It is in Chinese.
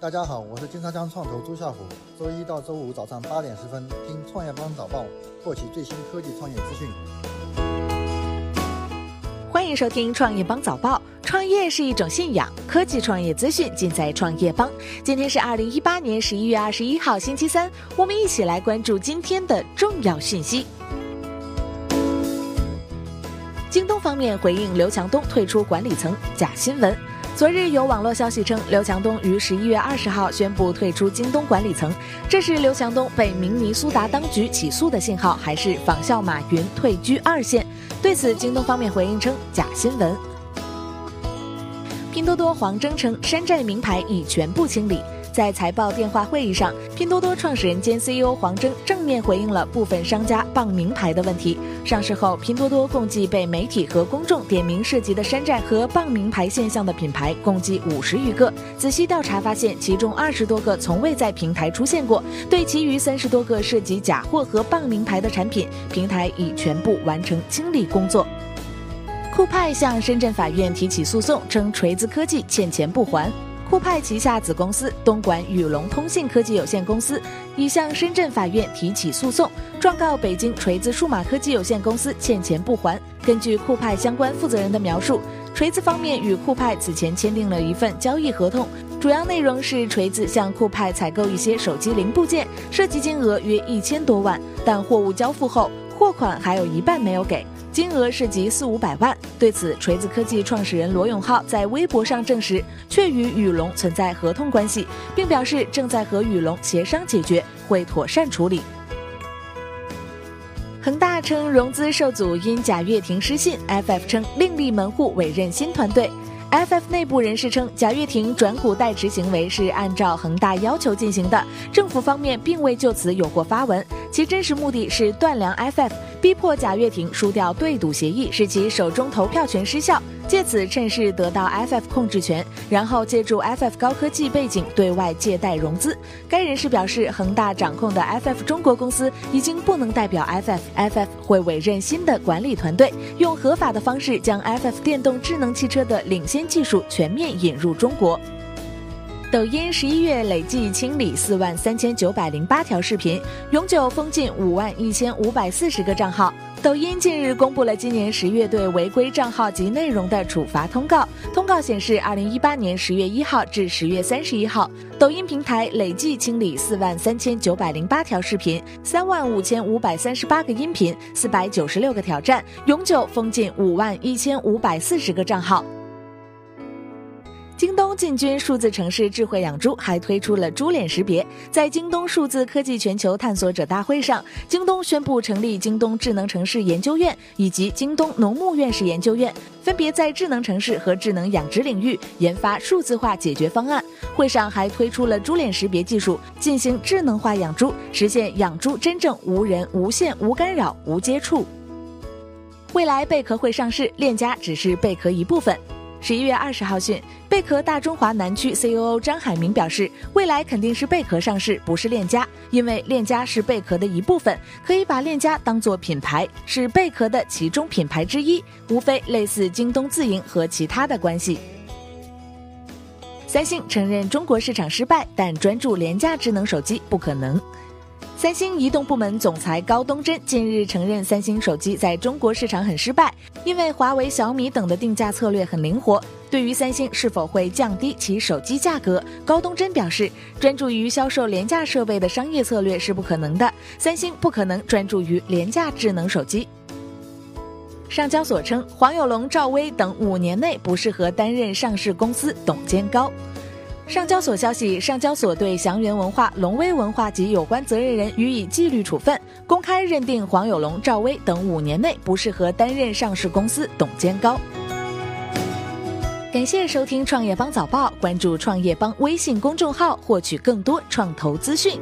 大家好，我是金沙江创投朱啸虎。周一到周五早上八点十分，听创业邦早报，获取最新科技创业资讯。欢迎收听创业邦早报。创业是一种信仰，科技创业资讯尽在创业邦。今天是二零一八年十一月二十一号，星期三，我们一起来关注今天的重要讯息。京东方面回应刘强东退出管理层假新闻。昨日有网络消息称，刘强东于十一月二十号宣布退出京东管理层，这是刘强东被明尼苏达当局起诉的信号，还是仿效马云退居二线？对此，京东方面回应称假新闻。拼多多黄峥称，山寨名牌已全部清理。在财报电话会议上，拼多多创始人兼 CEO 黄峥正面回应了部分商家傍名牌的问题。上市后，拼多多共计被媒体和公众点名涉及的山寨和傍名牌现象的品牌共计五十余个。仔细调查发现，其中二十多个从未在平台出现过。对其余三十多个涉及假货和傍名牌的产品，平台已全部完成清理工作。酷派向深圳法院提起诉讼，称锤子科技欠钱不还。酷派旗下子公司东莞宇龙通信科技有限公司已向深圳法院提起诉讼，状告北京锤子数码科技有限公司欠钱不还。根据酷派相关负责人的描述，锤子方面与酷派此前签订了一份交易合同，主要内容是锤子向酷派采购一些手机零部件，涉及金额约一千多万，但货物交付后，货款还有一半没有给。金额涉及四五百万。对此，锤子科技创始人罗永浩在微博上证实，确与宇龙存在合同关系，并表示正在和宇龙协商解决，会妥善处理。恒大称融资受阻因贾跃亭失信，FF 称另立门户委任新团队。FF 内部人士称，贾跃亭转股代持行为是按照恒大要求进行的，政府方面并未就此有过发文，其真实目的是断粮 FF，逼迫贾跃亭输掉对赌协议，使其手中投票权失效，借此趁势得到 FF 控制权，然后借助 FF 高科技背景对外借贷融资。该人士表示，恒大掌控的 FF 中国公司已经不能代表 FF，FF 会委任新的管理团队，用合法的方式将 FF 电动智能汽车的领先。技术全面引入中国。抖音十一月累计清理四万三千九百零八条视频，永久封禁五万一千五百四十个账号。抖音近日公布了今年十月对违规账号及内容的处罚通告。通告显示，二零一八年十月一号至十月三十一号，抖音平台累计清理四万三千九百零八条视频，三万五千五百三十八个音频，四百九十六个挑战，永久封禁五万一千五百四十个账号。京东进军数字城市智慧养猪，还推出了猪脸识别。在京东数字科技全球探索者大会上，京东宣布成立京东智能城市研究院以及京东农牧院士研究院，分别在智能城市和智能养殖领域研发数字化解决方案。会上还推出了猪脸识别技术，进行智能化养猪，实现养猪真正无人、无线、无干扰、无接触。未来贝壳会上市，链家只是贝壳一部分。十一月二十号讯，贝壳大中华南区 COO 张海明表示，未来肯定是贝壳上市，不是链家，因为链家是贝壳的一部分，可以把链家当做品牌，是贝壳的其中品牌之一，无非类似京东自营和其他的关系。三星承认中国市场失败，但专注廉价智能手机不可能。三星移动部门总裁高东真近日承认，三星手机在中国市场很失败，因为华为、小米等的定价策略很灵活。对于三星是否会降低其手机价格，高东真表示，专注于销售廉价设备的商业策略是不可能的。三星不可能专注于廉价智能手机。上交所称，黄有龙、赵薇等五年内不适合担任上市公司董监高。上交所消息，上交所对祥源文化、龙威文化及有关责任人予以纪律处分，公开认定黄有龙、赵薇等五年内不适合担任上市公司董监高。感谢收听创业邦早报，关注创业邦微信公众号，获取更多创投资讯。